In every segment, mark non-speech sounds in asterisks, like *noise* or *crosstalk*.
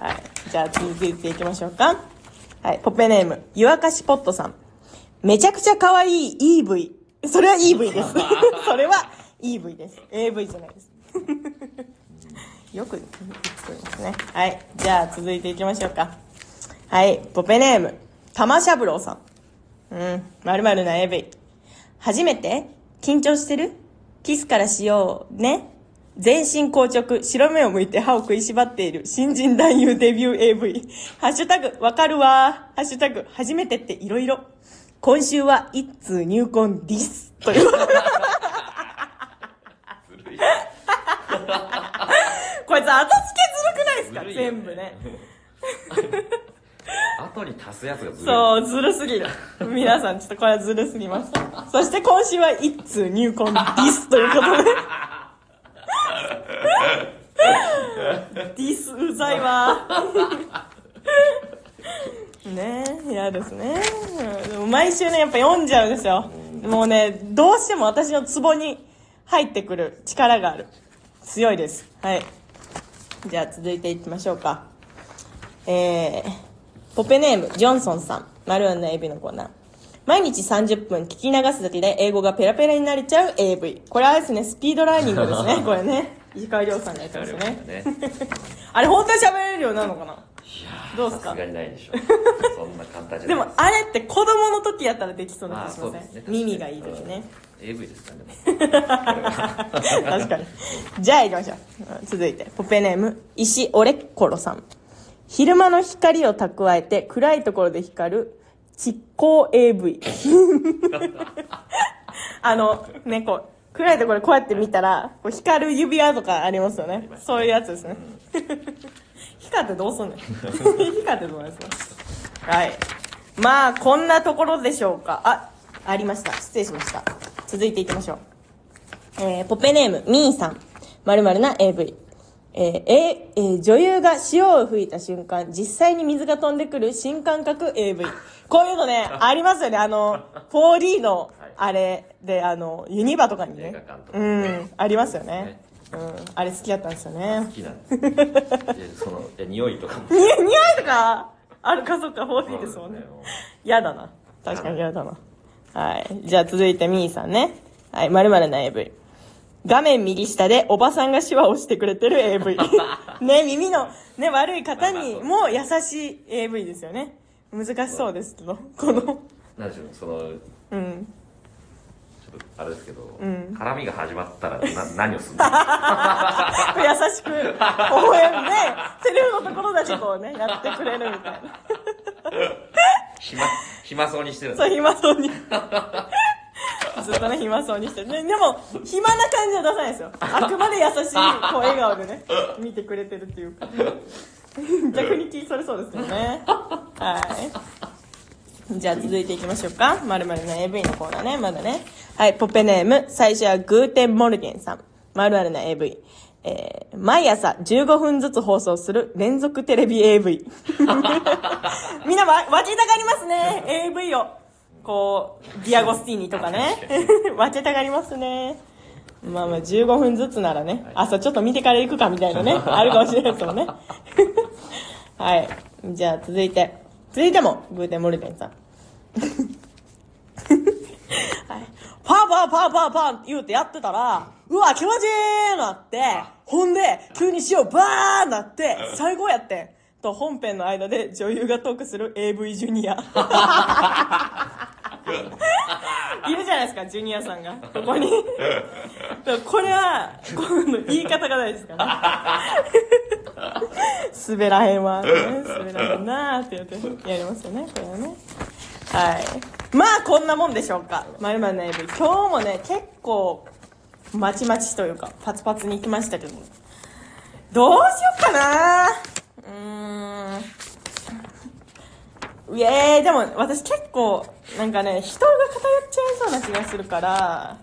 はい。じゃあ続いていきましょうか。はい。ポペネーム、湯沸かしポットさん。めちゃくちゃ可愛い EV。それは EV です。*laughs* それは EV です。AV じゃないです。*laughs* よく作りますね。はい。じゃあ続いていきましょうか。はい。ポペネーム、玉しゃぶろうさん。うん。まるまるな AV。初めて緊張してる？キスからしようね。全身硬直、白目を向いて歯を食いしばっている新人男優デビュー AV。ハッシュタグ、わかるわハッシュタグ、初めてっていろいろ。今週は一通入婚ディス。という。ずるい。こいつ後付けずるくないですか？ね全部ね。*laughs* 後に足すやつがずるい。そう、ずるすぎる。皆さん、ちょっとこれはずるすぎます。そして今週は一通入婚ディスということで。ディスうざいわ。ねえ、嫌ですね。でも毎週ね、やっぱ読んじゃうんですよ。もうね、どうしても私のツボに入ってくる力がある。強いです。はい。じゃあ続いていきましょうか。えー、ポペネーム、ジョンソンさん。マルーンの AV のコーナー。毎日30分聞き流すだけで英語がペラペラになれちゃう AV。これはですね、スピードラーニングですね。これね。石川亮さんがやってますよね。ね。*laughs* あれ本当に喋れるようになるのかな？どうすか？さすがにないでしょ。*laughs* そんな簡単じゃない。でも、あれって子供の時やったらできそうな気がしません、ね耳がいい時ね。AV ですかね。*laughs* 確かに。じゃあ行きましょう。うん続いて、ポペネーム、石オレッコロさん。昼間の光を蓄えて暗いところで光る蓄光 AV。あの、ね、こう、暗いところでこうやって見たら、こう光る指輪とかありますよね。そういうやつですね。*laughs* 光ってどうすんねん。*laughs* 光ってどうですか *laughs* はい。まあ、こんなところでしょうか。あ、ありました。失礼しました。続いていきましょう。えー、ポペネーム、ミーさん。まるな AV。えーえーえー女優が潮を吹いた瞬間、実際に水が飛んでくる新感覚 AV。こういうのね、ありますよね。あの、4D のはい、あれで、あの、ユニバとかにね映画館と。かうねん、ありますよねね。うん、あれ好きだったんですよね好。きなんです。いやその、いや匂いとかも。*laughs* に、似合いとか、あるかそっか 4D ですもんね。嫌だな。確かに嫌だな。はい。じゃあ続いてみーさんね。はい、まるな AV。画面右下でおばさんが手話をしてくれてる AV。*laughs* ね、耳のね、悪い方にも優しい AV ですよね。難しそうですけど、この、なんでしょう、その、うん。ちょっとあれですけど、ん絡みが始まったらな *laughs* 何をするの？優しく微笑んで、セリフのところだけこうね、やってくれるみたいな。暇、暇そうにしてるんそう、だ暇そうに。ずっとね、暇そうにしてる。ね、でも、暇な感じは出さないですよ。あくまで優しい、こう、笑顔でね、見てくれてるっていうか。*laughs* 逆に気それそうですよね。はい。じゃあ続いていきましょうか。まるまるの AV のコーナーね、まだね。はい、ポペネーム、最初はグーテンモルゲンさん。まるまるな AV。えー、毎朝15分ずつ放送する連続テレビ AV。*laughs* みんなわ分けたがりますね、AV を。こう、デアゴスティーニとかね。分け *laughs* たがりますね。まあまあ15分ずつならね、朝ちょっと見てから行くかみたいなね、あるかもしれないですもんね。*laughs* はい。じゃあ続いて、続いても、グーテンモルゲンさん。はい。パーパーパーパーパーって言うてやってたら、うわ、気持ちいいなって、ほんで、急に潮バーンなって、最高やってん。と、本編の間で女優がトークする AV ジュニア。*laughs* いるじゃないですか、ジュニアさんが。ここに。*laughs* これは、この言い方がないですからね。滑らへんわ、ね。滑らへんなーって言ってやりますよね、これはね。はい。まあ、こんなもんでしょうか。まるまるの AV。今日もね、結構、まちまちというか、パツパツに行きましたけど。どうしよっかなうーん。いやーでも私結構、なんかね、人が偏っちゃいそうな気がするから、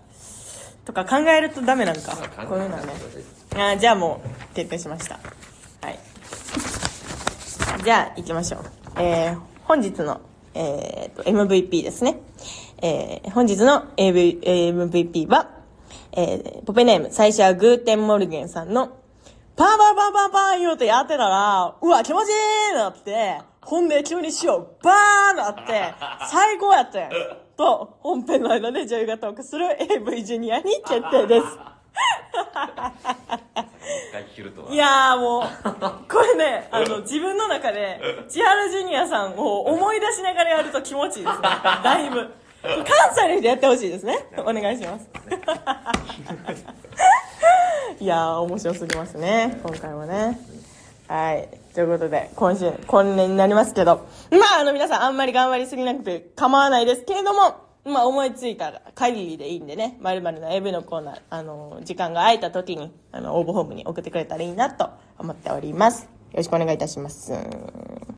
とか考えるとダメなんか。こういうのはね。あーじゃあもう、決定しました。じゃあ、行きましょう。えー、本日の、えーと、MVP ですね。えー、本日の AV MVP は、えー、ポペネーム、最初はグーテンモルゲンさんの、パンパンパンパンパン言うてやってたら、うわ、気持ちいいなって、ほんで急に潮バーンなって、最高やったやん。と、本編の間で女優がトークする AV ジュニアに決定です。一回切るとは。いやーもう、これね、*laughs* あの、自分の中で、千原ジュニアさんを思い出しながらやると気持ちいいですね。だいぶ。関西の人やってほしいですね。お願いします。いやー、面白すぎますね。今回はね。はい。ということで、今週、今年になりますけど、まあ、あの、皆さんあんまり頑張りすぎなくて構わないですけれども、まあ、思いついた限りでいいんでね、まるまるの AV のコーナー、あの、時間が空いた時に、あの、応募ホームに送ってくれたらいいなと思っております。よろしくお願いいたします。